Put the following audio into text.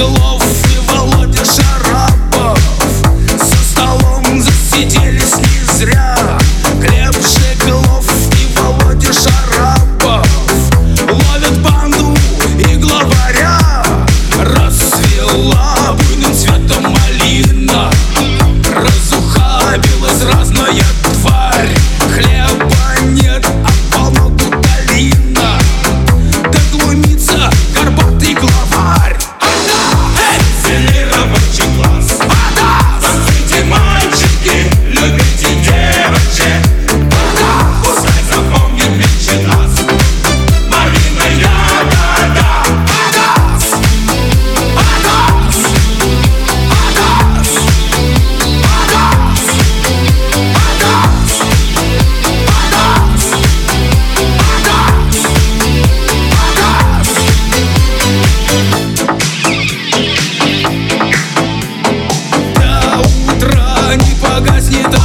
along. погаснет